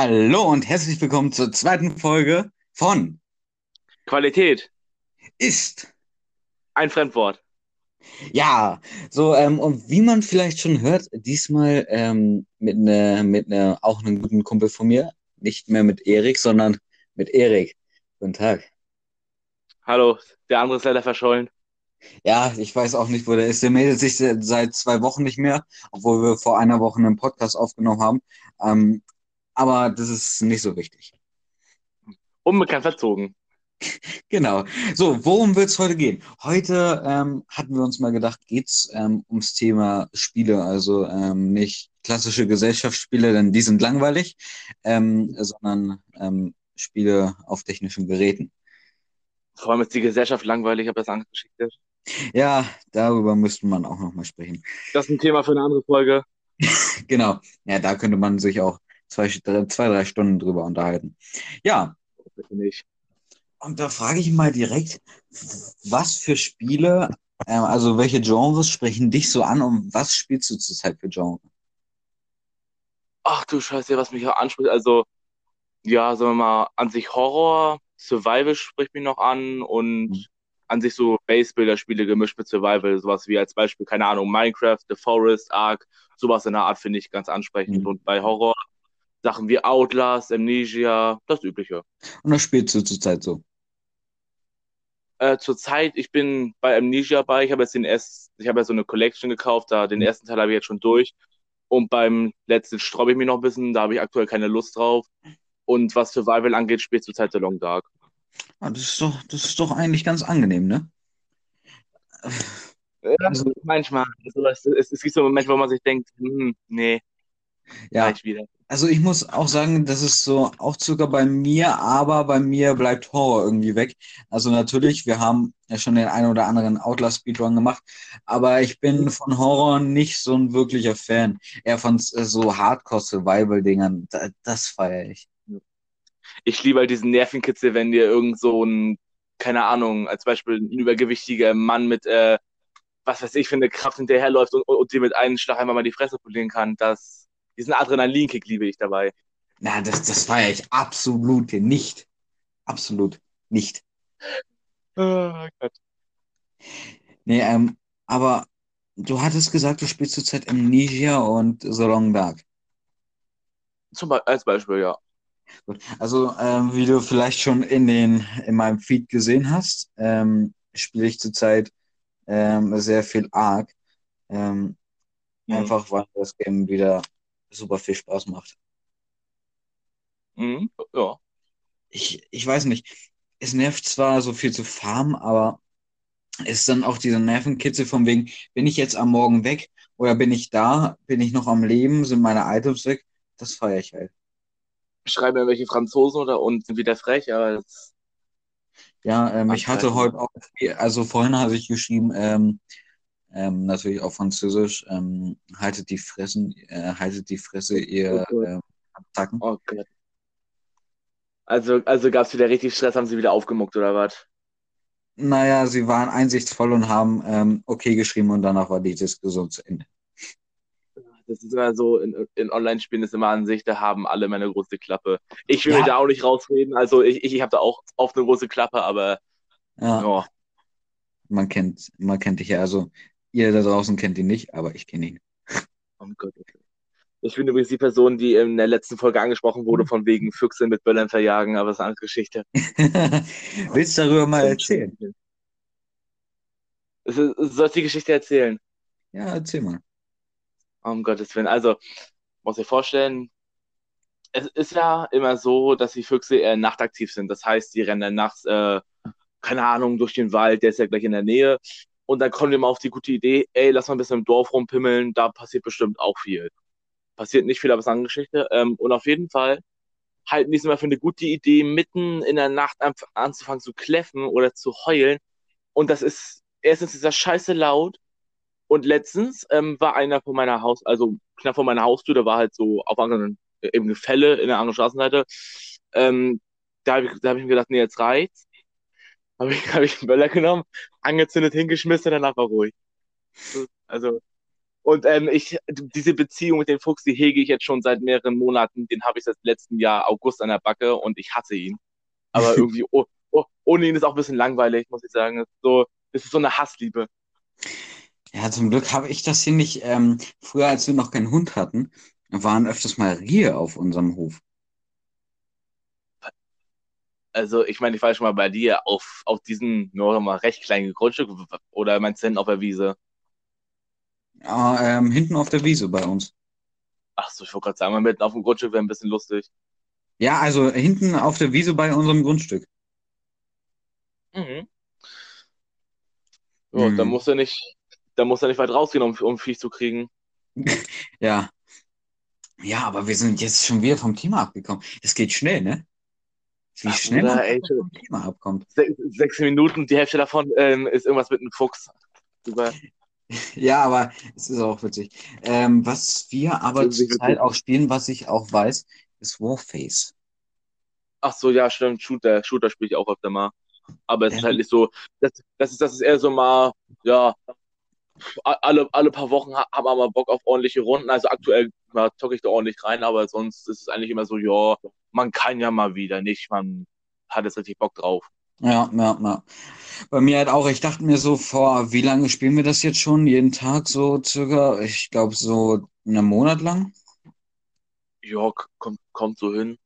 Hallo und herzlich willkommen zur zweiten Folge von Qualität, Ist. ein Fremdwort. Ja, so, ähm, und wie man vielleicht schon hört, diesmal ähm, mit ne, mit ne, auch einem guten Kumpel von mir, nicht mehr mit Erik, sondern mit Erik. Guten Tag. Hallo, der andere ist leider verschollen. Ja, ich weiß auch nicht, wo der ist. Der meldet sich se- seit zwei Wochen nicht mehr, obwohl wir vor einer Woche einen Podcast aufgenommen haben. Ähm, aber das ist nicht so wichtig. Unbekannt verzogen. Genau. So, worum wird es heute gehen? Heute ähm, hatten wir uns mal gedacht, geht's ähm, ums Thema Spiele, also ähm, nicht klassische Gesellschaftsspiele, denn die sind langweilig, ähm, sondern ähm, Spiele auf technischen Geräten. Vor allem ist die Gesellschaft langweilig, aber das andere Geschichte. Ja, darüber müsste man auch nochmal sprechen. Das ist ein Thema für eine andere Folge. Genau. Ja, da könnte man sich auch zwei, drei, zwei, drei Stunden drüber unterhalten. Ja, nicht. und da frage ich mal direkt, was für Spiele, ähm, also welche Genres sprechen dich so an und was spielst du zurzeit für Genre? Ach du Scheiße, was mich auch anspricht. Also, ja, sagen wir mal, an sich Horror, Survival spricht mich noch an und Mhm. an sich so Base-Builder-Spiele gemischt mit Survival. Sowas wie als Beispiel, keine Ahnung, Minecraft, The Forest, Ark, sowas in der Art finde ich ganz ansprechend. Mhm. Und bei Horror Sachen wie Outlast, Amnesia, das Übliche. Und was spielst du zurzeit so? Äh, zurzeit, ich bin bei Amnesia bei. Ich habe jetzt den ersten, ich habe ja so eine Collection gekauft, da den Mhm. ersten Teil habe ich jetzt schon durch. Und beim letzten sträube ich mich noch ein bisschen, da habe ich aktuell keine Lust drauf. Und was Survival angeht, spielt zurzeit The Long Dark. Ah, das ist doch, das ist doch eigentlich ganz angenehm, ne? Ja, Also, manchmal. Also, es, es, es gibt so Momente, wo man sich denkt, hm, nee, ja, also ich muss auch sagen, das ist so auch sogar bei mir, aber bei mir bleibt Horror irgendwie weg. Also natürlich, wir haben ja schon den einen oder anderen Outlast-Speedrun gemacht, aber ich bin von Horror nicht so ein wirklicher Fan. Eher von äh, so Hardcore-Survival-Dingern. Da, das feiere ich. Ich liebe halt diesen Nervenkitzel, wenn dir irgend so ein, keine Ahnung, als Beispiel ein übergewichtiger Mann mit, äh, was weiß ich, für eine Kraft hinterherläuft und, und dir mit einem Schlag einmal mal die Fresse polieren kann. Das, diesen Adrenalinkick liebe ich dabei. Na, das, das feiere ich absolut nicht. Absolut nicht. Oh Gott. Nee, ähm, aber du hattest gesagt, du spielst zurzeit Amnesia und The Long Dark. Zum Be als Beispiel, ja. Gut. Also, ähm, wie du vielleicht schon in den, in meinem Feed gesehen hast, ähm, spiele ich zurzeit ähm, sehr viel Ark. Ähm, Mhm. einfach weil das Game wieder super viel Spaß macht. Mhm. Ja. Ich, ich weiß nicht, es nervt zwar so viel zu farmen, aber es ist dann auch dieser Nervenkitzel von wegen, bin ich jetzt am Morgen weg oder bin ich da? Bin ich noch am Leben? Sind meine Items weg? Das feiere ich halt. Schreiben irgendwelche Franzosen oder und sind wieder frech, aber das, Ja, ähm, ich hatte Anzeichen. heute auch, also vorhin hatte ich geschrieben, ähm, ähm, natürlich auf Französisch, ähm, haltet die Fressen, äh, haltet die Fresse, oh ihr ähm, Attacken. Oh Gott. Also, also gab es wieder richtig Stress, haben sie wieder aufgemuckt oder was? Naja, sie waren einsichtsvoll und haben ähm, okay geschrieben und danach war die Diskussion zu Ende. Das ist immer so, in, in Online-Spielen ist immer an sich, da haben alle meine große Klappe. Ich will mir Ja, da auch nicht rausreden, also ich, ich, ich habe da auch oft eine große Klappe, aber ja, ja, man kennt, man kennt dich ja. Also ihr da draußen kennt ihn nicht, aber ich kenne ihn. oh Gott. Ich bin übrigens die Person, die in der letzten Folge angesprochen wurde, von wegen Füchse mit Böllern verjagen, aber das ist eine andere Geschichte. Willst du darüber mal erzählen? Soll ich die Geschichte erzählen? Ja, erzähl mal. Um Gottes Willen. Also, muss ich vorstellen, es ist ja immer so, dass die Füchse eher nachtaktiv sind. Das heißt, die rennen dann nachts, äh, keine Ahnung, durch den Wald, der ist ja gleich in der Nähe. Und dann kommen wir mal auf die gute Idee, ey, lass mal ein bisschen im Dorf rumpimmeln, da passiert bestimmt auch viel. Passiert nicht viel, aber es ist eine Geschichte. Ähm, und auf jeden Fall halten die es immer für eine gute Idee, mitten in der Nacht an, anzufangen zu kläffen oder zu heulen. Und das ist, erstens ist das scheiße laut. Und letztens ähm, war einer von meiner Haus, also knapp vor meiner Haustür, da war halt so auf anderen, im Gefälle in der anderen Straßenseite. Ähm, da habe ich, da hab ich mir gedacht, nee, jetzt reicht's. Habe ich, hab ich einen Böller genommen, angezündet, hingeschmissen, danach war ruhig. Also, Und ähm, ich, diese Beziehung mit dem Fuchs, die hege ich jetzt schon seit mehreren Monaten. Den habe ich seit letztem Jahr August an der Backe und ich hasse ihn. Aber irgendwie, oh, oh, ohne ihn ist auch ein bisschen langweilig, muss ich sagen. So, es ist so eine Hassliebe. Ja, zum Glück habe ich das hier nicht. Ähm, früher, als wir noch keinen Hund hatten, waren öfters mal Rehe auf unserem Hof. Also, ich meine, ich war schon mal bei dir auf, auf diesem nur mal recht kleinen Grundstück oder meinst du hinten auf der Wiese? Ja, ähm, hinten auf der Wiese bei uns. Ach so, ich wollte gerade sagen, mal mitten auf dem Grundstück wäre ein bisschen lustig. Ja, also hinten auf der Wiese bei unserem Grundstück. Mhm. Ja, mhm. dann muss er nicht, dann muss er nicht weit rausgehen, um, um Viech zu kriegen. ja. Ja, aber wir sind jetzt schon wieder vom Thema abgekommen. Es geht schnell, ne? Wie Ach, schnell man vom Thema abkommt. Sechs, sechs, Minuten, die Hälfte davon ähm, ist irgendwas mit einem Fuchs. Super. Ja, aber es ist auch witzig. Ähm, was wir aber zurzeit auch spielen, was ich auch weiß, ist Warface. Ach so, ja, stimmt. Shooter, Shooter spiele ich auch öfter mal. Aber es ja. ist halt nicht so, das, das, ist, das ist eher so mal, ja, alle, alle paar Wochen haben wir mal Bock auf ordentliche Runden. Also aktuell ja, zocke ich da ordentlich rein, aber sonst ist es eigentlich immer so, ja, man kann ja mal wieder nicht, man hat jetzt richtig Bock drauf. Ja, ja, ja. Bei mir halt auch, ich dachte mir so, vor wie lange spielen wir das jetzt schon? Jeden Tag so circa, ich glaube so einen Monat lang? Ja, kommt, kommt so hin.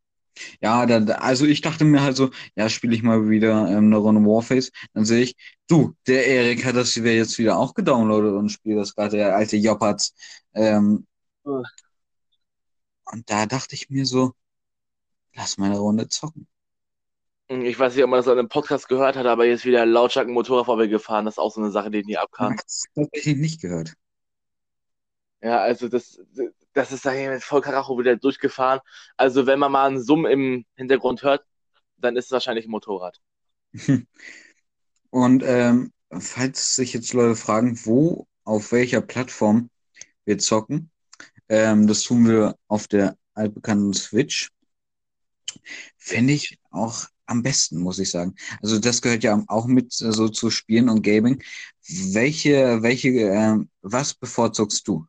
Ja, da, also ich dachte mir halt so, ja, spiele ich mal wieder ähm, eine Runde Warface. Dann sehe ich, du, der Erik hat das jetzt wieder auch gedownloadet und spielt das gerade, der alte Joppertz. Ähm. Und da dachte ich mir so, lass mal eine Runde zocken. Ich weiß nicht, ob man das an einem Podcast gehört hat, aber jetzt wieder lautstark ein Motorrad vor mir gefahren. Das ist auch so eine Sache, die nie abkam. Das habe ich nicht gehört. Ja, also das, das ist da hier mit voll Karacho wieder durchgefahren. Also wenn man mal einen Summ im Hintergrund hört, dann ist es wahrscheinlich ein Motorrad. Und ähm, falls sich jetzt Leute fragen, wo, auf welcher Plattform wir zocken, ähm, das tun wir auf der altbekannten Switch. Finde ich auch am besten, muss ich sagen. Also das gehört ja auch mit äh, so zu Spielen und Gaming. Welche, welche, äh, was bevorzugst du?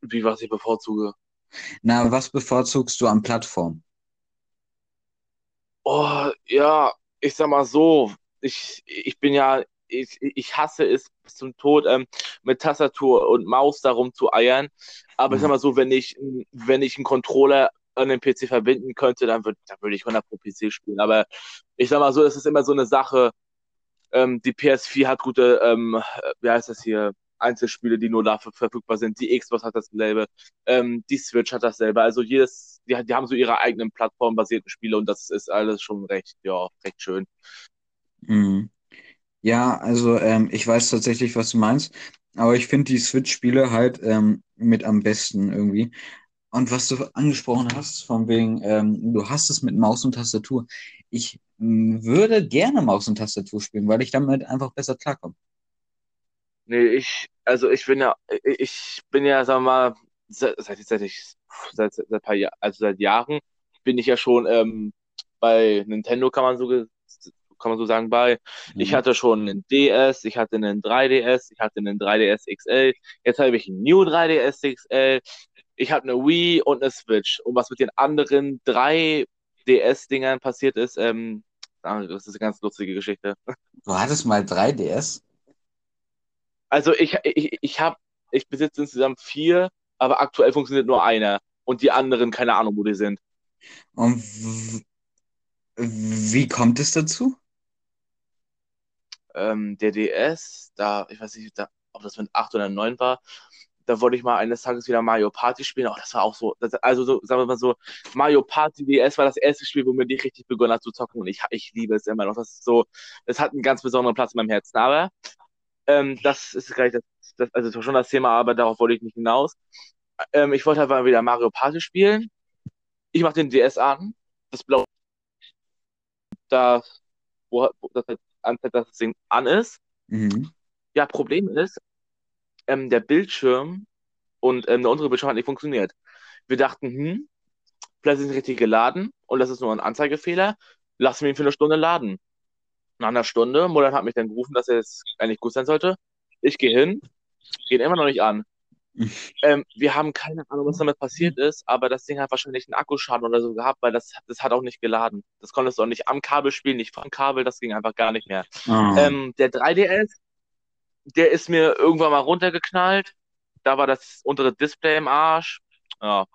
Wie was ich bevorzuge? Na, was bevorzugst du an Plattformen? Oh, ja, ich sag mal so, ich, ich bin ja, ich, ich hasse es bis zum Tod, ähm, mit Tastatur und Maus darum zu eiern. Aber ich sag mal so, wenn ich, wenn ich einen Controller an den PC verbinden könnte, dann würde dann würd ich 100 pro PC spielen. Aber ich sag mal so, es ist immer so eine Sache. Ähm, die PS4 hat gute, ähm, wie heißt das hier, Einzelspiele, die nur dafür verfügbar sind. Die Xbox hat dasselbe, ähm, die Switch hat dasselbe. Also jedes, die, die haben so ihre eigenen plattformbasierten Spiele und das ist alles schon recht, ja, recht schön. Mhm. Ja, also ähm, ich weiß tatsächlich, was du meinst, aber ich finde die Switch-Spiele halt ähm, mit am besten irgendwie. Und was du angesprochen hast, von wegen, ähm, du hast es mit Maus und Tastatur. Ich m, würde gerne Maus und Tastatur spielen, weil ich damit einfach besser klarkomme. Nee, ich, also ich bin ja, ich bin ja, wir mal, seit, seit, seit ich, seit, seit paar Jahren, also seit Jahren bin ich ja schon ähm, bei Nintendo, kann man so, kann man so sagen, bei. Mhm. Ich hatte schon einen DS, ich hatte einen 3DS, ich hatte einen 3DS XL, jetzt habe ich einen New 3DS XL, ich habe eine Wii und eine Switch. Und was mit den anderen drei DS-Dingern passiert ist, ähm, ah, das ist eine ganz lustige Geschichte. Du hattest mal drei DS? Also ich, ich, ich habe, ich besitze insgesamt vier, aber aktuell funktioniert nur einer. Und die anderen, keine Ahnung, wo die sind. Und wie kommt es dazu? Ähm, der DS, da, ich weiß nicht, da, ob das mit 8 oder 9 war, da wollte ich mal eines Tages wieder Mario Party spielen. Oh, das war auch so, das, also so, sagen wir mal so, Mario Party DS war das erste Spiel, wo mir die richtig begonnen hat zu zocken und ich, ich liebe es immer noch. Das ist so, es hat einen ganz besonderen Platz in meinem Herzen. Aber ähm, das ist gleich das, das, also schon das Thema, aber darauf wollte ich nicht hinaus. Ähm, ich wollte halt mal wieder Mario Party spielen. Ich mache den DS an, das Blau, da, wo, das halt anzeigt, dass das Ding an ist. Mhm. Ja, Problem ist, ähm, der Bildschirm und ähm, der untere Bildschirm hat nicht funktioniert. Wir dachten, hm, vielleicht ist es richtig geladen und das ist nur ein Anzeigefehler. Lassen wir ihn für eine Stunde laden. Nach einer Stunde, Mutter hat mich dann gerufen, dass er jetzt eigentlich gut sein sollte. Ich gehe hin, Gehen immer noch nicht an. ähm, wir haben keine Ahnung, was damit passiert ist, aber das Ding hat wahrscheinlich einen Akkuschaden oder so gehabt, weil das, das hat auch nicht geladen. Das konntest du auch nicht am Kabel spielen, nicht vom Kabel, das ging einfach gar nicht mehr. Oh. Ähm, der 3DS, der ist mir irgendwann mal runtergeknallt. Da war das untere Display im Arsch. Ja.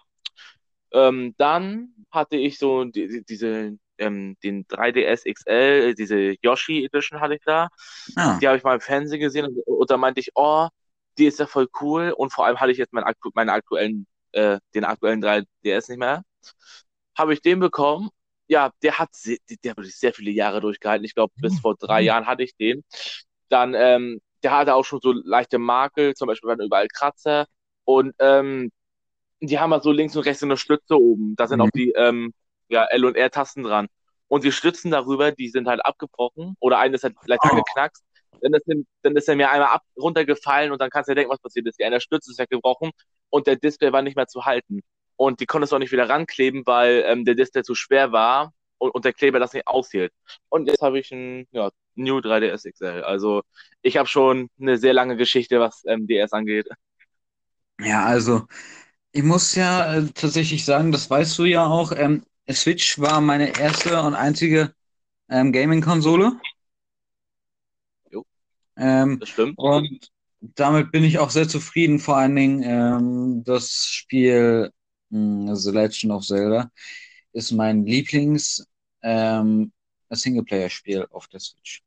Ähm, dann hatte ich so die, die, diese, ähm, den 3DS XL, diese Yoshi Edition hatte ich da. Ah. Die habe ich mal im Fernsehen gesehen und, und da meinte ich, oh, die ist ja voll cool. Und vor allem hatte ich jetzt meinen, aktu meinen aktuellen, äh, den aktuellen 3DS nicht mehr. Habe ich den bekommen. Ja, der hat, sehr, der hat wirklich sehr viele Jahre durchgehalten. Ich glaube, bis vor drei Jahren hatte ich den. Dann, ähm, der hatte auch schon so leichte Makel, zum Beispiel waren überall Kratzer. Und ähm, die haben halt so links und rechts eine Stütze oben. Da sind Mhm. auch die ähm, ja, L- und R-Tasten dran. Und die Stützen darüber, die sind halt abgebrochen oder eine ist halt leicht Oh. angeknackst. Dann ist, dann ist er mir einmal ab, runtergefallen und dann kannst du dir denken, was passiert ist. Die eine Stütze ist weggebrochen und der Display war nicht mehr zu halten. Und die konntest du auch nicht wieder rankleben, weil ähm, der Display zu schwer war und, und der Kleber das nicht aushielt. Und jetzt habe ich ein ja, New 3DS XL. Also ich habe schon eine sehr lange Geschichte, was ähm, DS angeht. Ja, also ich muss ja äh, tatsächlich sagen, das weißt du ja auch, ähm, Switch war meine erste und einzige ähm, Gaming-Konsole. Ähm, Das stimmt. und damit bin ich auch sehr zufrieden. Vor allen Dingen ähm, das Spiel mh, The Legend of Zelda ist mein Lieblings ähm, Singleplayer-Spiel auf der Switch.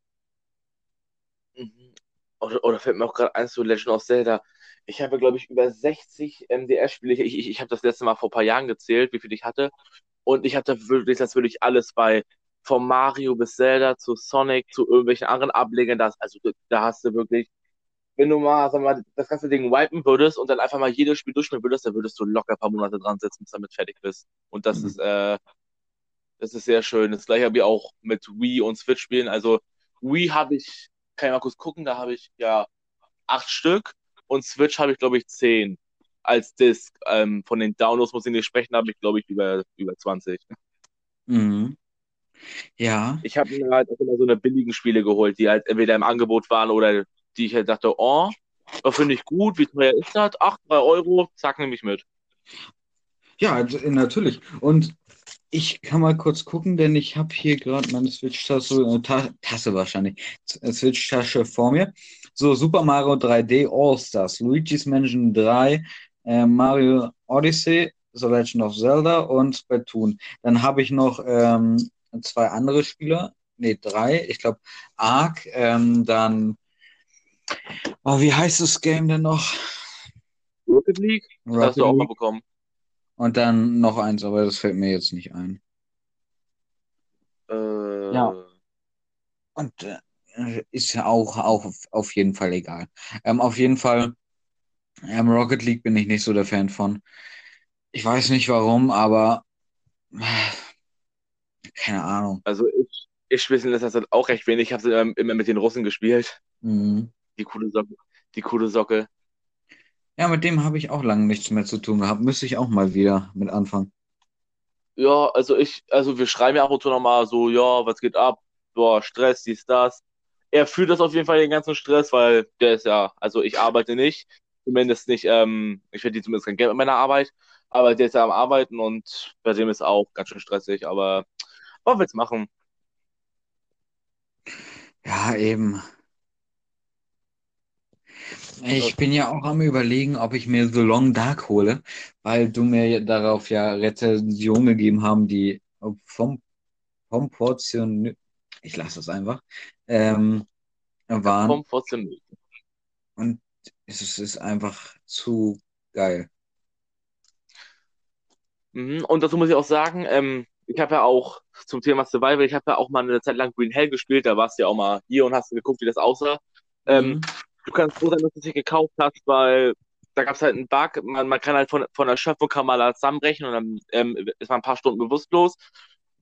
Mhm. Oder, oder fällt mir auch gerade eins zu Legend of Zelda. Ich habe, glaube ich, über 60 MDS-Spiele. Ich, ich, ich habe das letzte Mal vor ein paar Jahren gezählt, wie viel ich hatte. Und ich hatte wirklich, das wirklich alles bei vom Mario bis Zelda zu Sonic zu irgendwelchen anderen Ablegern. Das, also da hast du wirklich, wenn du mal, sag mal, das ganze Ding wipen würdest und dann einfach mal jedes Spiel durchspielen würdest, dann würdest du locker ein paar Monate dran sitzen, bis du damit fertig bist. Und das Mhm. ist, äh, das ist sehr schön. Das gleiche habe ich auch mit Wii und Switch spielen. Also Wii habe ich, kann ich mal kurz gucken, da habe ich ja acht Stück und Switch habe ich, glaube ich, zehn als Disc. Ähm, von den Downloads muss ich nicht sprechen, habe ich, glaube ich, über, über 20. Mhm. Ja, Ich habe mir halt auch immer so eine billigen Spiele geholt, die halt entweder im Angebot waren oder die ich halt dachte, oh, das finde ich gut, wie teuer ist das? Ach, drei Euro, zack, nehme ich mit. ja, d- natürlich. Und ich kann mal kurz gucken, denn ich habe hier gerade meine Switch-Tasse, äh, Ta Tasse wahrscheinlich, äh, Switch-Tasche vor mir. So, Super Mario 3D All-Stars, Luigi's Mansion 3, äh, Mario Odyssey, The Legend of Zelda und Splatoon. Dann habe ich noch ähm, zwei andere Spiele, nee, drei, ich glaube Ark, ähm, dann, oh, wie heißt das Game denn noch? Rocket League, das hast du auch Rocket mal bekommen. Und dann noch eins, aber das fällt mir jetzt nicht ein. Äh, Ja. Und äh, ist ja auch, auch auf, auf jeden Fall egal. Ähm, auf jeden Fall, ähm, Rocket League bin ich nicht so der Fan von. Ich weiß nicht warum, aber äh, keine Ahnung. Also ich, ich spiele das halt auch recht wenig. Ich habe ähm, immer mit den Russen gespielt. Mhm. Die coole Socke. Die coole Socke. Ja, mit dem habe ich auch lange nichts mehr zu tun gehabt. Müsste ich auch mal wieder mit anfangen. Ja, also ich, also wir schreiben ja ab und zu nochmal so, ja, was geht ab? Boah, Stress, dies, das. Er fühlt das auf jeden Fall den ganzen Stress, weil der ist ja, also ich arbeite nicht, zumindest nicht, ähm, ich verdiene zumindest kein Geld mit meiner Arbeit, aber der ist ja am Arbeiten und bei dem ist auch ganz schön stressig, aber du machen? Ja, eben. Ich bin ja auch am Überlegen, ob ich mir The Long Dark hole, weil du mir darauf ja Rezensionen gegeben haben, die vom, vom Portion, ich lasse es einfach, ähm, waren. Komm, trotzdem. Und es ist, ist einfach zu geil. Mhm. Und dazu muss ich auch sagen, ähm, ich habe ja auch zum Thema Survival, ich habe ja auch mal eine Zeit lang Green Hell gespielt, da warst du ja auch mal hier und hast geguckt, wie das aussah. Ähm, Mhm. du kannst froh sein, dass du es nicht gekauft hast, weil da gab es halt einen Bug. Man, man kann halt von, von der Schöpfung kann man da zusammenbrechen und dann ähm, ist man ein paar Stunden bewusstlos.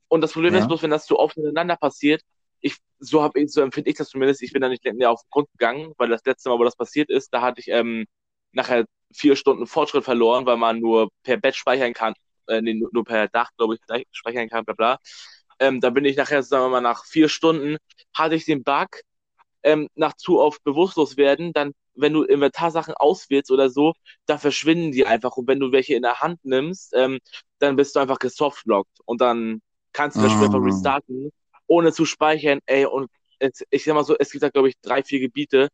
Und das Problem Ja. ist bloß, wenn das zu oft miteinander passiert, ich, so hab ich, so empfinde ich das zumindest, ich bin da nicht mehr auf den Grund gegangen, weil das letzte Mal, wo das passiert ist, da hatte ich ähm, nachher vier Stunden Fortschritt verloren, weil man nur per Bett speichern kann, äh, nee, nur, nur per Dach, glaube ich, speichern kann, bla bla. Ähm, da bin ich nachher, sagen wir mal, nach vier Stunden hatte ich den Bug, ähm, nach zu oft bewusstlos werden, dann, wenn du Inventarsachen auswählst oder so, da verschwinden die einfach. Und wenn du welche in der Hand nimmst, ähm, dann bist du einfach gesoftlockt und dann kannst du das Spiel einfach Ah, restarten, ohne zu speichern. Ey, und es, ich sag mal so, es gibt da, glaube ich, drei, vier Gebiete.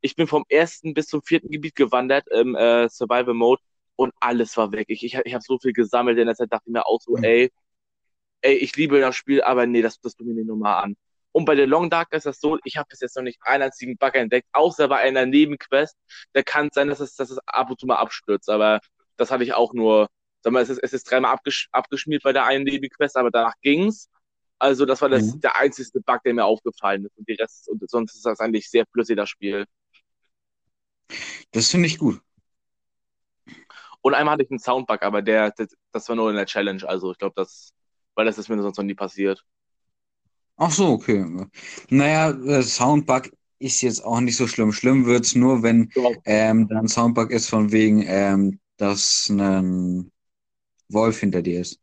Ich bin vom ersten bis zum vierten Gebiet gewandert im äh, Survival Mode und alles war weg. Ich, ich, ich habe so viel gesammelt in der Zeit, dachte ich mir auch so, hm, ey, ey, ich liebe das Spiel, aber nee, das, das tut mir nicht nochmal an. Und bei der Long Dark ist das so, ich habe bis jetzt noch nicht einen einzigen Bug entdeckt, außer bei einer Nebenquest. Da kann es sein, dass es, dass es ab und zu mal abstürzt, aber das hatte ich auch nur, sag mal, es ist, es ist dreimal abgesch abgeschmiert bei der einen Nebenquest, aber danach ging's. Also das war das, ja. der einzige Bug, der mir aufgefallen ist. Und die Rest, und sonst ist das eigentlich sehr flüssig, das Spiel. Das finde ich gut. Und einmal hatte ich einen Soundbug, aber der, das, das war nur in der Challenge. Also ich glaube, das, weil das ist mir sonst noch nie passiert. Ach so, okay. Naja, äh, Soundbug ist jetzt auch nicht so schlimm. Schlimm wird's nur, wenn ähm, dann Soundbug ist von wegen, ähm, dass ein Wolf hinter dir ist.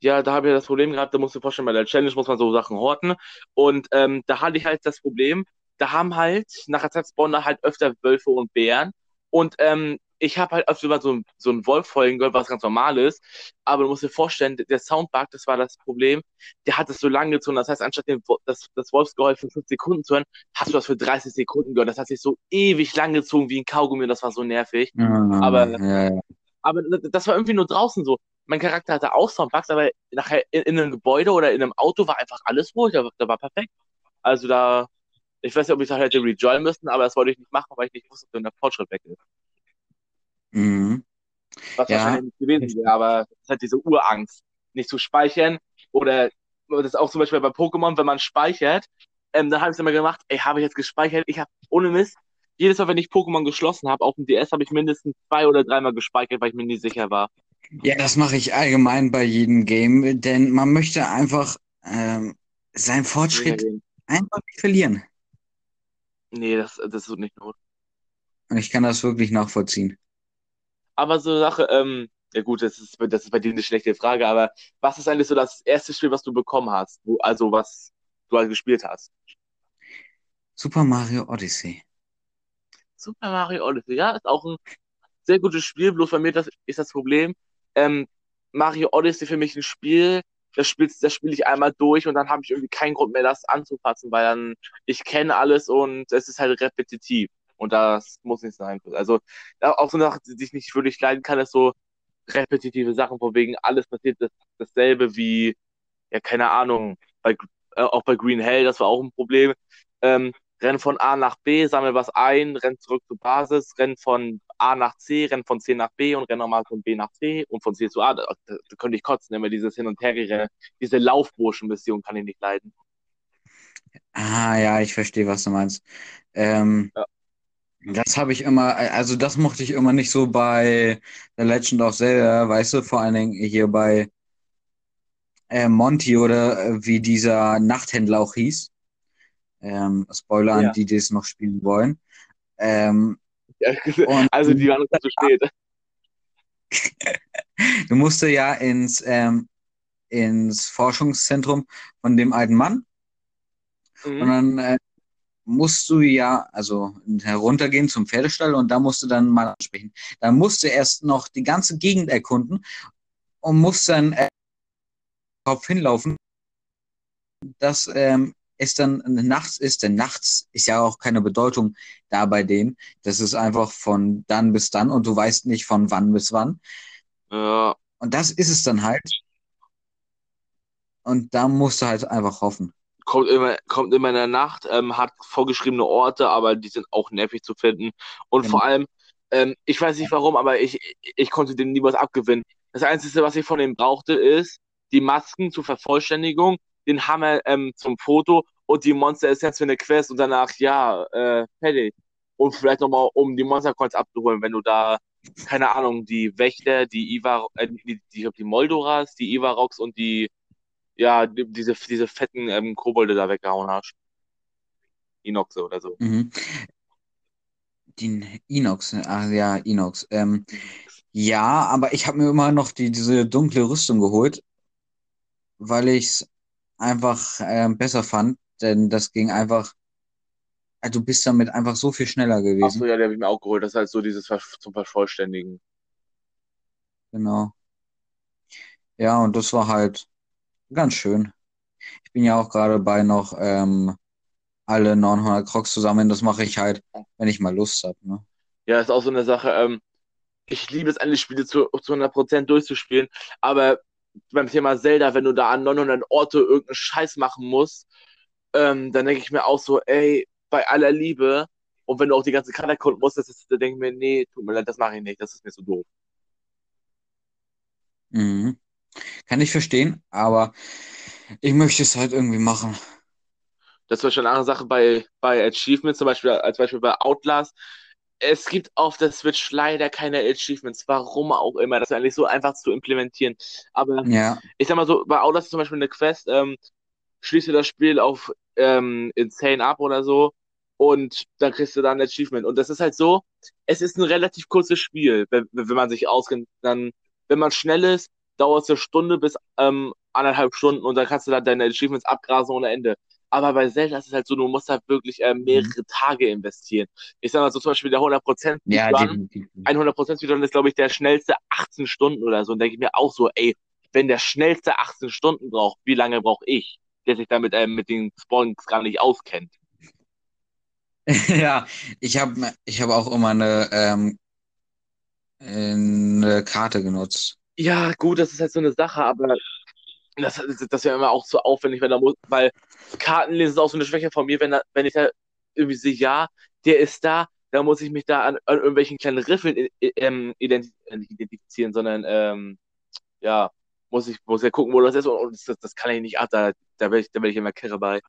Ja, da habe ich das Problem gehabt, da musst du dir vorstellen, bei der Challenge muss man so Sachen horten. Und ähm, da hatte ich halt das Problem, da haben halt, nach der Zeit spawnen halt öfter Wölfe und Bären. Und ähm, ich habe halt öfter mal so, ein- so einen Wolf folgen gehört, was ganz normal ist. Aber du musst dir vorstellen, der Soundbug, das war das Problem, der hat es so lang gezogen. Das heißt, anstatt den, das, das Wolfsgeheul für 5 Sekunden zu hören, hast du das für 30 Sekunden gehört. Das hat sich so ewig lang gezogen wie ein Kaugummi und das war so nervig. Ah, Aber ja, ja. aber das war irgendwie nur draußen so. Mein Charakter hatte auch Soundbugs, aber nachher in, in einem Gebäude oder in einem Auto war einfach alles ruhig. Da war perfekt. Also da, ich weiß nicht, ob ich da hätte rejoinen müssen, aber das wollte ich nicht machen, weil ich nicht wusste, wenn der Fortschritt weg ist. Mhm. Was Ja, wahrscheinlich nicht gewesen wäre, aber es hat diese Urangst, nicht zu speichern. Oder das ist auch zum Beispiel bei Pokémon, wenn man speichert, ähm, dann habe ich es immer gemacht, ey, habe ich jetzt gespeichert? Ich habe ohne Mist, jedes Mal, wenn ich Pokémon geschlossen habe, auf dem DS, habe ich mindestens zwei oder dreimal gespeichert, weil ich mir nie sicher war. ja, das mache ich allgemein bei jedem Game, denn man möchte einfach ähm, seinen Fortschritt einfach nicht verlieren. Nee, das, das ist nicht not. Und ich kann das wirklich nachvollziehen. Aber so eine Sache, ähm, ja gut, das ist, das ist bei dir eine schlechte Frage, aber was ist eigentlich so das erste Spiel, was du bekommen hast? Wo, also was du halt gespielt hast? Super Mario Odyssey. Super Mario Odyssey, ja, ist auch ein sehr gutes Spiel, bloß bei mir das ist das Problem. Ähm, Mario Odyssey für mich ein Spiel, das spielst, das spiele ich einmal durch und dann habe ich irgendwie keinen Grund mehr, das anzufassen, weil dann ich kenne alles und es ist halt repetitiv. Und das muss nicht sein. Also auch so eine Sache, die ich nicht wirklich leiden kann, ist so repetitive Sachen, von wegen alles passiert das, dasselbe wie, ja, keine Ahnung, bei, äh, auch bei Green Hell, das war auch ein Problem. Ähm, renn von A nach B, sammel was ein, renn zurück zur Basis, renn von A nach C, renn von C nach B und renn nochmal von B nach C und von C zu A. Da, da, da könnte ich kotzen, immer dieses Hin- und Herrennen. Diese Laufburschen-Mission kann ich nicht leiden. Ah, ja, ich verstehe, was du meinst. Ähm, Ja. das habe ich immer, also das mochte ich immer nicht so bei The Legend of Zelda, weißt du, vor allen Dingen hier bei äh, Monty oder äh, wie dieser Nachthändler auch hieß. Ähm, Spoiler an Ja. die, die es noch spielen wollen. Ähm, Ja, und Also die waren zu spät. du musst ja ins, ähm, ins Forschungszentrum von dem alten Mann und Mhm. dann äh, musst du ja, also heruntergehen zum Pferdestall und da musst du dann mal ansprechen. Dann musst du erst noch die ganze Gegend erkunden und musst dann äh, Kopf hinlaufen, dass ähm, es dann nachts ist, denn nachts ist ja auch keine Bedeutung da bei denen. Das ist einfach von dann bis dann und du weißt nicht von wann bis wann. Ja, Und das ist es dann halt. Und da musst du halt einfach hoffen. kommt immer, kommt immer in der Nacht, ähm, hat vorgeschriebene Orte, aber die sind auch nervig zu finden. Und Genau. vor allem, ähm, ich weiß nicht warum, aber ich, ich konnte denen nie was abgewinnen. Das Einzige, was ich von denen brauchte, ist die Masken zur Vervollständigung, den Hammer ähm, zum Foto und die Monster Essenz für eine Quest und danach, ja, äh, fertig. Und vielleicht nochmal, um die Monster Coins abzuholen, wenn du da, keine Ahnung, die Wächter, die Ivar, äh, die, die, die Moldoras, die Ivarox und die, ja, die, diese, diese fetten ähm, Kobolde da weggehauen hast. Inoxe oder so. Mhm. Den Inox, ah ja, Inox. Ähm, ja, aber ich habe mir immer noch die, diese dunkle Rüstung geholt, weil ich es einfach ähm, besser fand, denn das ging einfach, also du bist damit einfach so viel schneller gewesen. ja, der habe ich mir auch geholt. Das ist halt so dieses zum Vervollständigen. Genau. Ja, und das war halt ganz schön. Ich bin ja auch gerade bei noch ähm, alle 900 Crocs zusammen. Das mache ich halt, wenn ich mal Lust habe. Ne? Ja, ist auch so eine Sache. Ähm, ich liebe es, alle Spiele zu, zu 100% durchzuspielen, aber beim Thema Zelda, wenn du da an 900 Orte irgendeinen Scheiß machen musst, ähm, dann denke ich mir auch so, ey, bei aller Liebe, und wenn du auch die ganze Karte erkunden musst, das ist, dann denke ich mir, nee, tut mir leid, das mache ich nicht, das ist mir so doof. Mhm. Kann ich verstehen, aber ich möchte es halt irgendwie machen. Das zum Beispiel eine andere Sache bei, bei Achievements, zum Beispiel, als Beispiel bei Outlast. Es gibt auf der Switch leider keine Achievements, warum auch immer. Das ist eigentlich so einfach zu implementieren. Aber Ja, ich sag mal so, bei Outlast ist zum Beispiel eine Quest, ähm, schließe das Spiel auf ähm, Insane ab oder so und dann kriegst du da ein Achievement. Und das ist halt so, es ist ein relativ kurzes Spiel, wenn, wenn man sich auskennt. Dann, wenn man schnell ist, dauert es eine Stunde bis ähm, anderthalb Stunden und dann kannst du da deine Achievements abgrasen ohne Ende. Aber bei Zelda ist es halt so, du musst da wirklich ähm, Mhm. mehrere Tage investieren. Ich sag mal so zum Beispiel der 100% ja, Speedrun, definitiv. 100% Speedrun ist, glaube ich, der schnellste 18 Stunden oder so. Und denke ich mir auch so, ey, wenn der schnellste 18 Stunden braucht, wie lange brauche ich, der sich damit ähm, mit den Spawns gar nicht auskennt? Ja, ich habe ich hab auch immer eine, ähm, eine Karte genutzt. Ja, gut, das ist halt so eine Sache, aber das, das, wäre immer auch so aufwendig, wenn da muss, weil Kartenlesen ist auch so eine Schwäche von mir, wenn, da, wenn ich da irgendwie sehe, ja, der ist da, da muss ich mich da an, an irgendwelchen kleinen Riffeln ähm, äh, nicht identifizieren, sondern ähm, ja, muss ich, muss ja gucken, wo das ist und, das, das kann ich nicht ab, da, da werde ich, da werd ich immer kirre bei.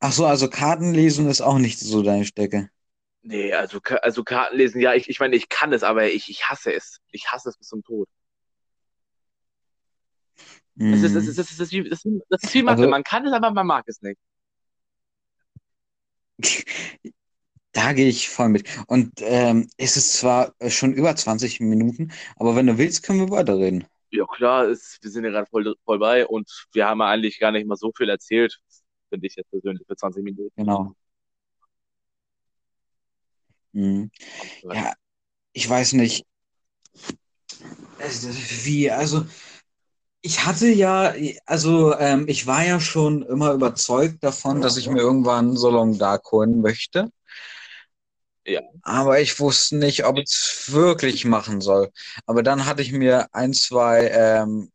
Ach so, also Kartenlesen ist auch nicht so deine Stecke. Nee, also, also Kartenlesen, ja, ich, ich meine, ich kann es, aber ich, ich hasse es. Ich hasse es bis zum Tod. Ist, es Mhm. ist, wie, das ist, das ist wie Mathe. Also, Man kann es, aber man mag es nicht. da gehe ich voll mit. Und ähm, es ist zwar äh, schon über 20 Minuten, aber wenn du willst, können wir weiterreden. Ja, klar, ist, wir sind ja gerade voll, voll bei und wir haben ja eigentlich gar nicht mal so viel erzählt, finde ich jetzt persönlich, für 20 Minuten. Genau. Mhm. Ja, ich weiß nicht, es- wie, also ich hatte ja, also ähm, ich war ja schon immer überzeugt davon, dass ich mir irgendwann So Long Dark holen möchte. Ja, Aber ich wusste nicht, ob ich es wirklich machen soll. Aber dann hatte ich mir ein, zwei, ähm,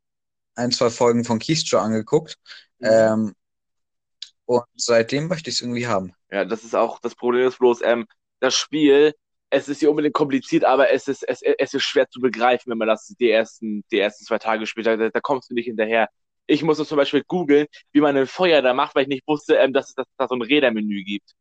ein, zwei Folgen von Keystrow angeguckt. mhm. Ähm, und seitdem möchte ich es irgendwie haben. Ja, das ist auch, das Problem ist bloß, ähm, das Spiel, es ist nicht unbedingt kompliziert, aber es ist, es, es ist schwer zu begreifen, wenn man das die ersten, die ersten zwei Tage spielt. Da, da kommst du nicht hinterher. Ich musste zum Beispiel googeln, wie man ein Feuer da macht, weil ich nicht wusste, ähm, dass es dass es da so ein Rädermenü gibt.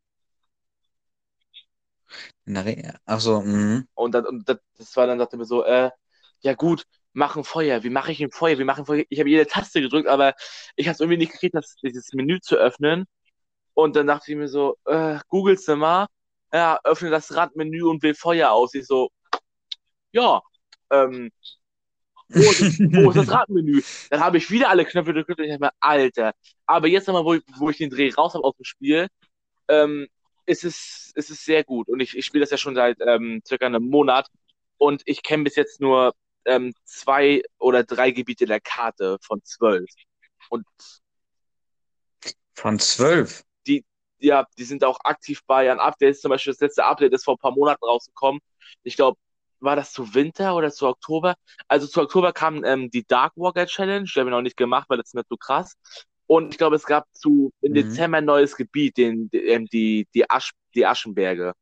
In der Re Ach so, mhm. Und, und das, war dann, dachte ich mir so, äh, ja gut, mach ein Feuer. Wie mache ich ein Feuer? Wie mache ich ein Feuer? Ich habe jede Taste gedrückt, aber ich habe es irgendwie nicht gekriegt, das, dieses Menü zu öffnen. Und dann dachte ich mir so, äh, googelst du mal, ja, öffne das Radmenü und wähl Feuer aus. Ich so, ja, ähm, wo ist, wo ist das Radmenü? Dann habe ich wieder alle Knöpfe gedrückt und ich dachte mir, Alter. Aber jetzt nochmal, wo ich, wo ich den Dreh raus habe aus dem Spiel, ähm, ist es, ist es sehr gut. Und ich, ich spiele das ja schon seit ähm, circa einem Monat und ich kenne bis jetzt nur ähm, zwei oder drei Gebiete der Karte von zwölf. Und Von zwölf. die, ja, die sind auch aktiv bei an Updates. Zum Beispiel das letzte Update ist vor ein paar Monaten rausgekommen. Ich glaube, war das zu Winter oder zu Oktober? Also zu Oktober kam ähm, die Darkwalker Challenge, die habe ich noch nicht gemacht, weil das ist nicht so krass. Und ich glaube, es gab zu im Mhm. Dezember ein neues Gebiet, den, die, ähm, die, die, Asch, die Aschenberge.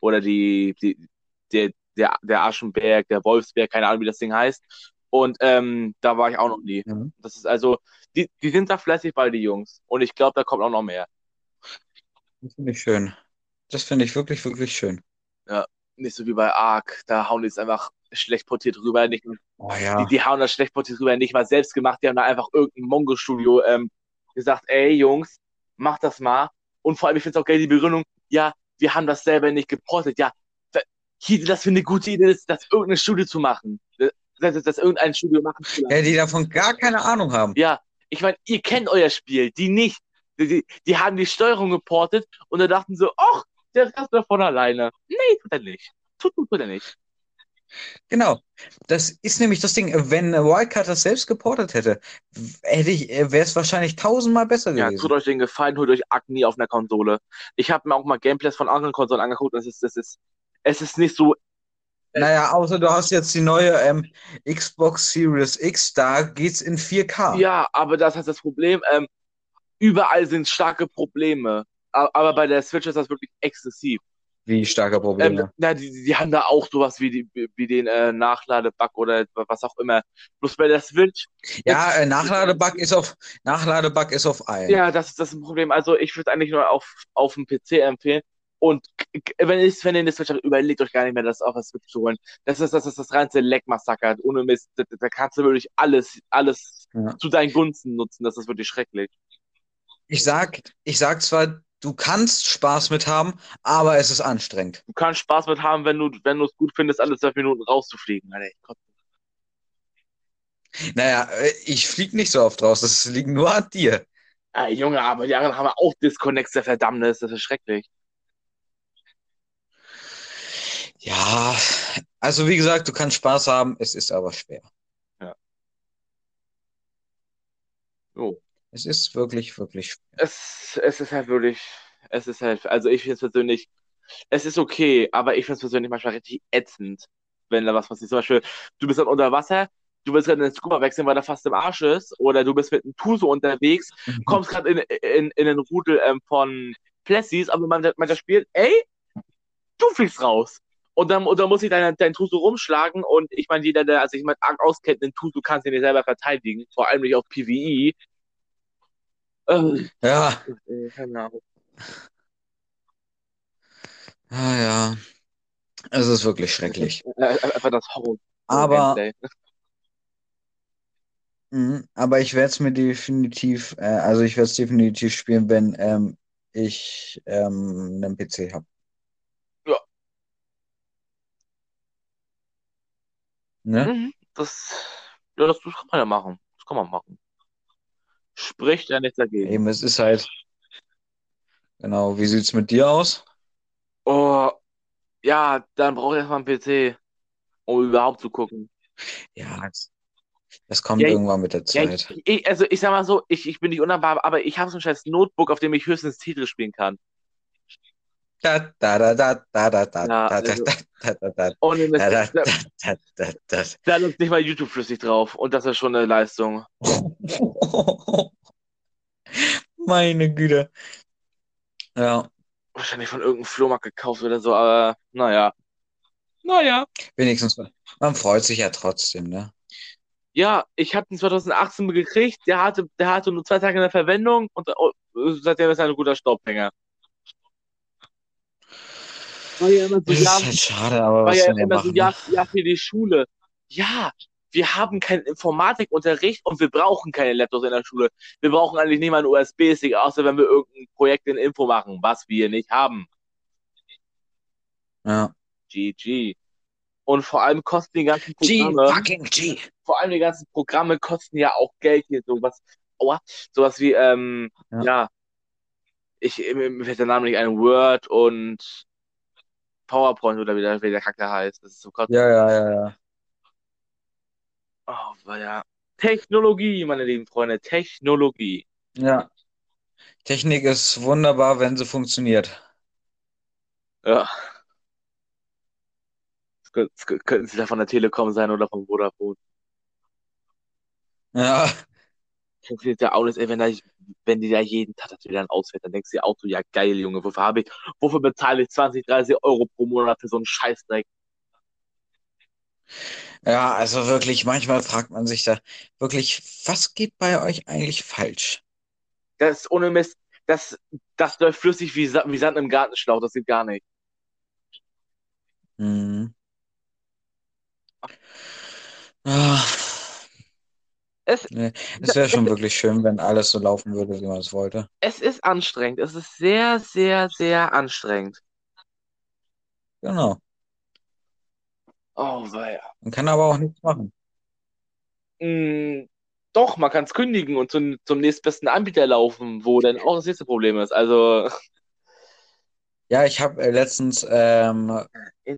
Oder die, die, der, der, der Aschenberg, der Wolfsberg, keine Ahnung, wie das Ding heißt. Und ähm, da war ich auch noch nie. Mhm. Das ist also, die, die sind da fleißig bei, die Jungs. Und ich glaube, da kommt auch noch mehr. Das finde ich schön. Das finde ich wirklich, wirklich schön. Ja, nicht so wie bei Ark. Da hauen die es einfach schlecht portiert rüber. Nicht, Oh die, ja. die hauen das schlecht portiert rüber, nicht mal selbst gemacht. Die haben da einfach irgendein Mongo-Studio ähm, gesagt, ey Jungs, macht das mal. Und vor allem, ich finde es auch geil, die Begründung, ja, wir haben das selber nicht geportet. Ja, hielt das für eine gute Idee, das, das irgendein Studio zu machen. Das, das, das irgendein Studio machen zu lassen. Ja, die davon gar keine Ahnung haben. Ja, Ich meine, ihr kennt euer Spiel, die nicht. Die, die, die haben die Steuerung geportet und da dachten so, ach, der Rest läuft von alleine. Nee, tut er nicht. Tut, tut, tut er nicht. Genau. Das ist nämlich das Ding. Wenn Wildcard das selbst geportet hätte, hätte ich, wäre es wahrscheinlich tausendmal besser Ja, gewesen. tut euch den Gefallen, holt euch Agni auf einer Konsole. Ich habe mir auch mal Gameplays von anderen Konsolen angeguckt und es ist, es ist, es ist nicht so Naja, außer du hast jetzt die neue ähm, Xbox Series X, da geht's in 4K. Ja, aber das ist das Problem. Ähm, überall sind starke Probleme. Aber bei der Switch ist das wirklich exzessiv. Wie starke Ähm, Probleme. na, die, die haben da auch sowas wie, die, wie den äh, Nachladebug oder was auch immer. Bloß bei der Switch, Ja, äh, Nachladebug ist auf Nachladebug ist auf allen. ja, das ist das ist ein Problem. Also ich würde eigentlich nur auf, auf dem PC empfehlen. Und wenn ihr wenn ihr eine Switch habt, überlegt euch gar nicht mehr, das auf der Switch zu holen. Das ist das, ist das reinste Leckmassaker. Ohne Mist. Da, da kannst du wirklich alles, alles Ja. zu deinen Gunsten nutzen. Das ist wirklich schrecklich. Ich sag, ich sag zwar, du kannst Spaß mit haben, aber es ist anstrengend. Du kannst Spaß mit haben, wenn du, wenn du es gut findest, alle zwölf Minuten rauszufliegen. Alter, ich kotze. Naja, äh, ich flieg nicht so oft raus, das liegt nur an dir. Ah, Junge, aber die anderen haben auch Disconnects der Verdammnis. Das ist schrecklich. Ja, also wie gesagt, du kannst Spaß haben, es ist aber schwer. Jo. Es ist wirklich, wirklich schwer. Es, es ist halt wirklich, es ist halt, also ich finde es persönlich, es ist okay, aber ich finde es persönlich manchmal richtig ätzend, wenn da was passiert. Zum Beispiel, du bist dann unter Wasser, du willst gerade in den Scuba wechseln, weil der fast im Arsch ist, oder du bist mit einem Tuso unterwegs, kommst gerade in, in, in den Rudel ähm, von Plessis, aber man, man das spielt, ey, du fliegst raus. Und dann, und dann muss ich dein, dein Tuso rumschlagen und ich meine, jeder, der sich mit arg auskennt, den Tuso kannst du dir selber verteidigen, vor allem nicht auf PvE. Äh, Ja, keine Ahnung. ah, ja. Es ist wirklich schrecklich. Einfach das Horror. Aber, Gameplay. mh, aber ich werde es mir definitiv, äh, also ich werde es definitiv spielen, wenn ähm, ich ähm, einen PC habe. Ja. Ne? Mhm. Das, ja, das, das kann man ja machen. Das kann man machen. Spricht ja nichts dagegen. Eben, es ist halt, genau, wie sieht's mit dir aus? Oh, ja, dann brauche ich erstmal einen PC, um überhaupt zu gucken. Ja, es- das kommt Ja, irgendwann mit der Ja, Zeit. ich, ich, also ich sag mal so, ich, ich bin nicht unnahbar, aber ich habe so ein scheiß Notebook, auf dem ich höchstens Tetris spielen kann. Da, läuft nicht mal YouTube flüssig drauf. Und das ist schon eine Leistung. Meine Güte. Ja, Wahrscheinlich von irgendeinem Flohmarkt gekauft oder so, aber naja. Naja. wenigstens, man freut sich ja trotzdem, ne? Ja, ich habe den 2018 gekriegt. Der hatte, der hatte nur zwei Tage in der Verwendung und oh, seitdem ist er ein guter Staubfänger. War ja immer so, Das ist ja, halt schade, aber was ja immer so, machen? ja, ne? ja, für die Schule. Ja, wir haben keinen Informatikunterricht und wir brauchen keine Laptops in der Schule. Wir brauchen eigentlich nicht mal einen USB-Stick, außer wenn wir irgendein Projekt in Info machen, was wir nicht haben. Ja. GG. Und vor allem kosten die ganzen G, Programme. fucking G. vor allem die ganzen Programme kosten ja auch Geld hier, sowas, aua, sowas wie, ähm, Ja. ja, ich, mir fällt der Name nicht ein, Word und PowerPoint oder wie der, wie der Kacke heißt. Das ist so Gott. Ja, ja, ja, ja. Oh, ja. Technologie, meine lieben Freunde, Technologie. Ja. Technik ist wunderbar, wenn sie funktioniert. Ja. Das könnten, sie da von der Telekom sein oder von Vodafone. Ja. Funktioniert ja auch nicht, ey, wenn, da, wenn die da jeden Tag das wieder dann ausfällt, dann denkst du dir auch so, ja geil, Junge, wofür habe ich, wofür bezahle ich 20, 30 Euro pro Monat für so einen Scheißdreck? Ja, also wirklich, manchmal fragt man sich da wirklich, was geht bei euch eigentlich falsch? Das ist ohne Mist, das, das läuft flüssig wie, wie Sand im Gartenschlauch, das geht gar nicht. Mhm. Ah, Es, nee. Es wäre schon wirklich schön, wenn alles so laufen würde, wie man es wollte. es ist anstrengend, es ist sehr, sehr, sehr anstrengend. Genau. Oh, weia. Man kann aber auch nichts machen. Mm, Doch, man kann es kündigen und zum, zum nächstbesten Anbieter laufen, wo dann auch das nächste Problem ist. Also. Ja, ich habe äh, letztens ähm,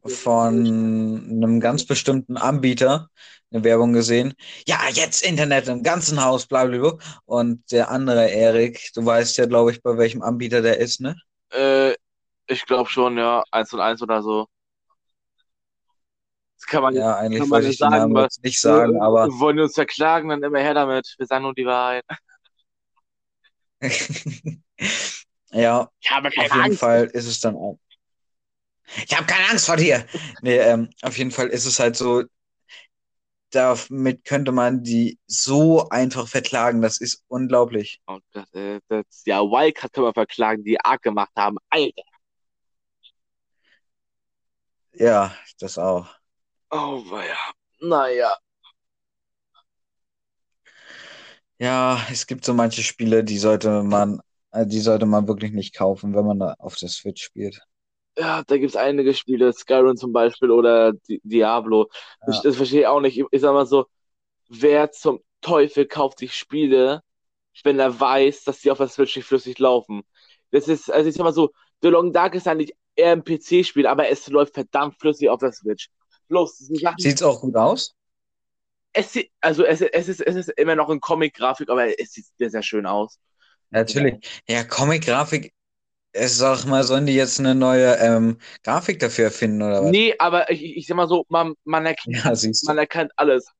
von einem ganz bestimmten Anbieter eine Werbung gesehen. Ja, jetzt Internet im ganzen Haus, bla bla bla. Und der andere Erik, du weißt ja, glaube ich, bei welchem Anbieter der ist, ne? Äh, ich glaube schon, ja, eins und eins oder so. Das kann man, Ja, eigentlich kann man nicht sagen, was jetzt nicht sagen, aber wollen wir uns verklagen, dann immer her damit. Wir sagen nur die Wahrheit. ja, Ich habe auf keine jeden Angst. Fall ist es dann auch. Ich habe keine Angst vor dir. Nee, ähm, auf jeden Fall ist es halt so, damit könnte man die so einfach verklagen. Das ist unglaublich. Und das, äh, das, ja, Wildcard können wir verklagen, die arg gemacht haben. Alter. Ja, das auch. Oh, weia. Naja. Ja, es gibt so manche Spiele, die sollte man, äh, die sollte man wirklich nicht kaufen, wenn man da auf der Switch spielt. Ja, da gibt es einige Spiele, Skyrim zum Beispiel oder Di Diablo. Ich, Ja. das verstehe ich auch nicht. Ich, ich sag mal so, wer zum Teufel kauft sich Spiele, wenn er weiß, dass die auf der Switch nicht flüssig laufen? Das ist, also ich sag mal so, The Long Dark ist eigentlich eher ein PC-Spiel, aber es läuft verdammt flüssig auf der Switch. Bloß, Sieht's auch gut aus? es sieht, also es, es ist, es ist immer noch in Comic-Grafik, aber es sieht sehr, sehr schön aus. Natürlich. Ja, Comic-Grafik, ich sag mal, sollen die jetzt eine neue ähm, Grafik dafür erfinden oder was? Nee, aber ich, ich sag mal so, man, man erkennt, Ja, man erkennt alles.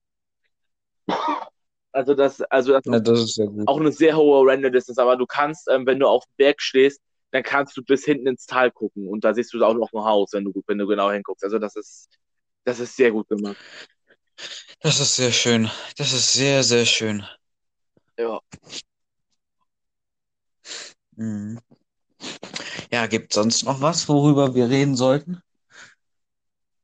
Also das, also das das ist ja gut. auch eine sehr hohe Render-Distance, aber du kannst, ähm, wenn du auf dem Berg stehst, dann kannst du bis hinten ins Tal gucken und da siehst du auch noch ein Haus, wenn du, wenn du genau hinguckst. Also das ist, das ist sehr gut gemacht. Das ist sehr schön. Das ist sehr, sehr schön. Ja. Mhm. Ja, gibt sonst noch was, worüber wir reden sollten?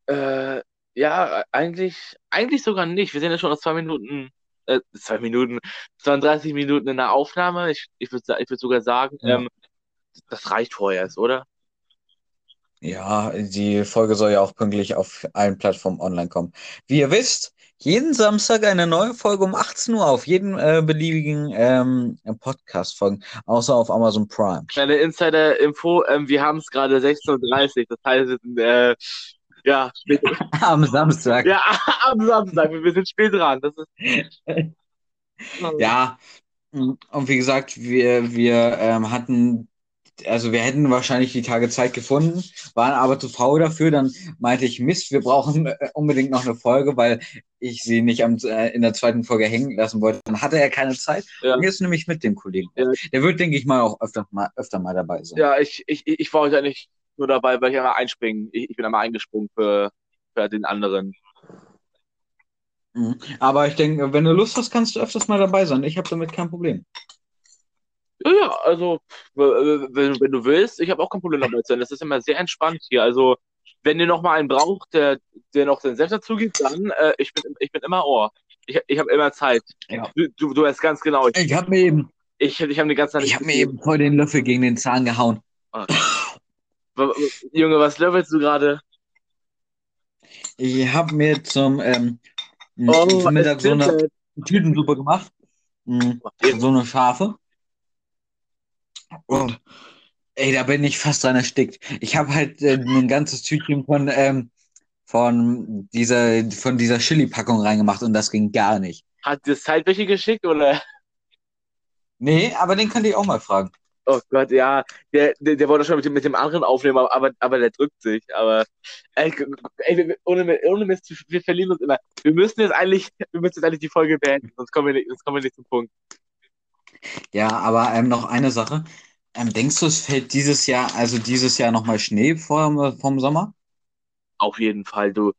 Äh, ja, eigentlich, eigentlich sogar nicht. Wir sind ja schon aus zwei Minuten, äh, zwei Minuten, 32 Minuten in der Aufnahme. Ich, ich würde ich würd sogar sagen, Ja. ähm, das reicht vorerst, oder? Ja, die Folge soll ja auch pünktlich auf allen Plattformen online kommen. Wie ihr wisst, jeden Samstag eine neue Folge um 18 Uhr auf jeden äh, beliebigen ähm, Podcast-Folgen, außer auf Amazon Prime. Kleine Insider-Info, ähm, wir haben es gerade 16.30 Uhr, das heißt, wir sind, äh, ja, spät, Am Samstag. ja, am Samstag, wir sind spät dran. Das ist, Ja, und wie gesagt, wir, wir ähm, hatten, also wir hätten wahrscheinlich die Tage Zeit gefunden, waren aber zu faul dafür. Dann meinte ich, Mist, wir brauchen äh, unbedingt noch eine Folge, weil ich sie nicht am, äh, in der zweiten Folge hängen lassen wollte. Dann hatte er keine Zeit. Ja. Und jetzt nehme ich mit dem Kollegen. Ja. Der wird, denke ich mal, auch öfter mal, öfter mal dabei sein. Ja, ich, ich, ich war heute eigentlich nur dabei, weil ich einmal einspringen. Ich, ich bin einmal eingesprungen für, für den anderen. Mhm. Aber ich denke, wenn du Lust hast, kannst du öfters mal dabei sein. Ich habe damit kein Problem. Ja, ja, also, wenn, wenn du willst, ich habe auch kein Problem zu sein. Das ist immer sehr entspannt hier. Also, wenn ihr noch mal einen braucht, der, der noch den Senf dazu gibt, dann, äh, ich bin, ich bin immer Ohr. Ich, ich habe immer Zeit. Ja. Du, du, du weißt ganz genau, ich, Ich habe mir eben, ich, ich habe habe mir eben voll den Löffel gegen den Zahn gehauen. W- Junge, was levelst du gerade? Ich habe mir zum, ähm, Oh, zum Mittag so eine zittert. Tütensuppe gemacht. Mm, So eine scharfe. Und ey, da bin ich fast dran erstickt. Ich habe halt äh, ein ganzes Tütchen von, ähm, von dieser, von dieser Chili-Packung reingemacht und das ging gar nicht. Hat dir Zeit welche geschickt oder? Nee, aber den könnt ihr auch mal fragen. Oh Gott, ja, der, der, der wollte schon mit dem, mit dem anderen aufnehmen, aber, aber der drückt sich. Aber ey, ey ohne, ohne Mist, wir verlieren uns immer. Wir müssen jetzt eigentlich, wir müssen jetzt eigentlich die Folge beenden, sonst kommen wir nicht, sonst kommen wir nicht zum Punkt. Ja, aber ähm, noch eine Sache. Ähm, denkst du, es fällt dieses Jahr, also dieses Jahr nochmal Schnee vor, vom Sommer? Auf jeden Fall, du.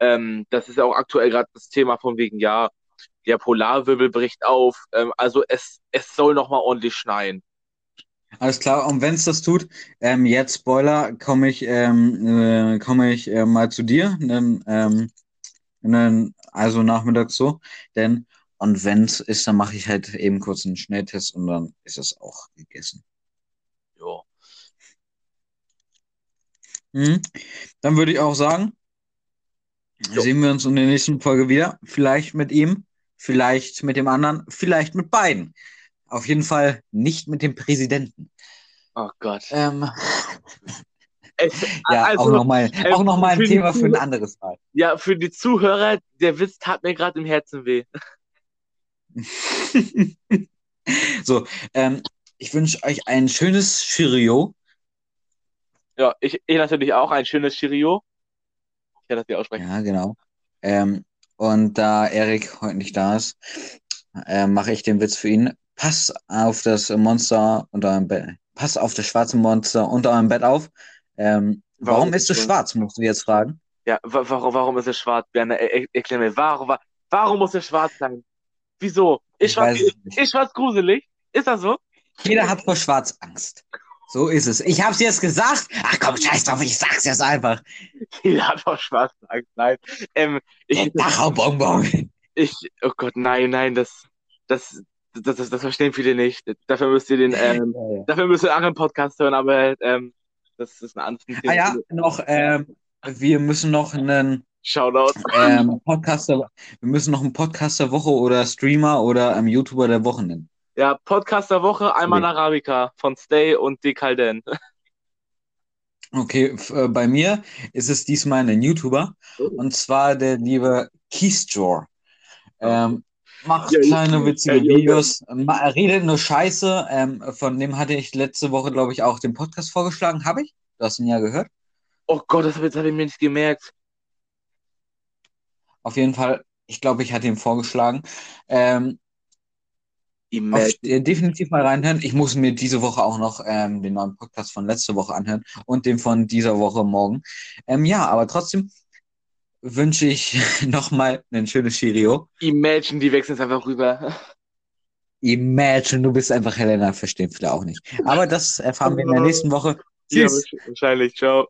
Ähm, das ist ja auch aktuell gerade das Thema von wegen, ja, der Polarwirbel bricht auf. Ähm, also es, es soll nochmal ordentlich schneien. Alles klar, und wenn es das tut, ähm, jetzt Spoiler, komme ich, ähm, äh, komme ich äh, mal zu dir, ähm, dann, also nachmittags so, denn, und wenn es ist, dann mache ich halt eben kurz einen Schnelltest und dann ist es auch gegessen. Jo. Mhm. Dann würde ich auch sagen, Jo. sehen wir uns in der nächsten Folge wieder, vielleicht mit ihm, vielleicht mit dem anderen, vielleicht mit beiden. Auf jeden Fall nicht mit dem Präsidenten. Oh Gott. Ähm, Es, ja, also, auch nochmal auch noch mal ein Thema für ein anderes Mal. Ja, für die Zuhörer, der Witz tat mir gerade im Herzen weh. so, ähm, ich wünsche euch ein schönes Cheerio. Ja, ich, ich natürlich auch. Ein schönes Cheerio. Ich kann das nicht aussprechen. Ja, genau. Ähm, und da Erik heute nicht da ist, äh, mache ich den Witz für ihn. Pass auf das Monster unter eurem Bett. Pass auf das schwarze Monster unter eurem Bett auf. Ähm, warum, Warum ist es es schwarz, musst du jetzt fragen. Ja, wa warum, warum ist er schwarz, Berner? Er, er, erklär mir, warum, wa- warum muss er schwarz sein? Wieso? Ist nicht. ist schwarz gruselig? Ist das so? Jeder hat vor Schwarz Angst. So ist es. Ich hab's jetzt gesagt. Ach komm, scheiß drauf, ich sag's jetzt einfach. Jeder hat doch schwarz Angst. Nein. Ähm, ich, Dachau-Bonbon. ich, oh Gott, nein, nein, das, das, das, das, das verstehen viele nicht. Dafür müsst ihr den, ähm, dafür müsst ihr einen anderen Podcast hören, aber, ähm, das ist ein anderes Thema. Ah ja, noch, ähm, wir müssen noch einen Shoutout. ähm, Podcaster, wir müssen noch einen Podcast der Woche oder Streamer oder ähm, YouTuber der Woche nennen. Ja, Podcast der Woche, einmal Nee. Arabica von Stay und Decalden. Okay, äh, bei mir ist es diesmal ein YouTuber Oh. und zwar der liebe Keystor. Ähm, macht Ja, kleine witzige ja, ja, ja. Videos, ma- er redet nur Scheiße. Ähm, von dem hatte ich letzte Woche, glaube ich, auch den Podcast vorgeschlagen. Habe ich? Du hast ihn ja gehört. Oh Gott, das habe ich mir nicht gemerkt. Auf jeden Fall, ich glaube, ich hatte ihn vorgeschlagen. Ähm, auf, äh, definitiv mal reinhören. Ich muss mir diese Woche auch noch ähm, den neuen Podcast von letzter Woche anhören und den von dieser Woche morgen. Ähm, ja, aber trotzdem wünsche ich nochmal ein schönes Cheerio. Imagine, die wechseln jetzt einfach rüber. Imagine, du bist einfach Helena, verstehen viele auch nicht. Aber das erfahren wir in der nächsten Woche. Ja, Tschüss. wahrscheinlich. Ciao.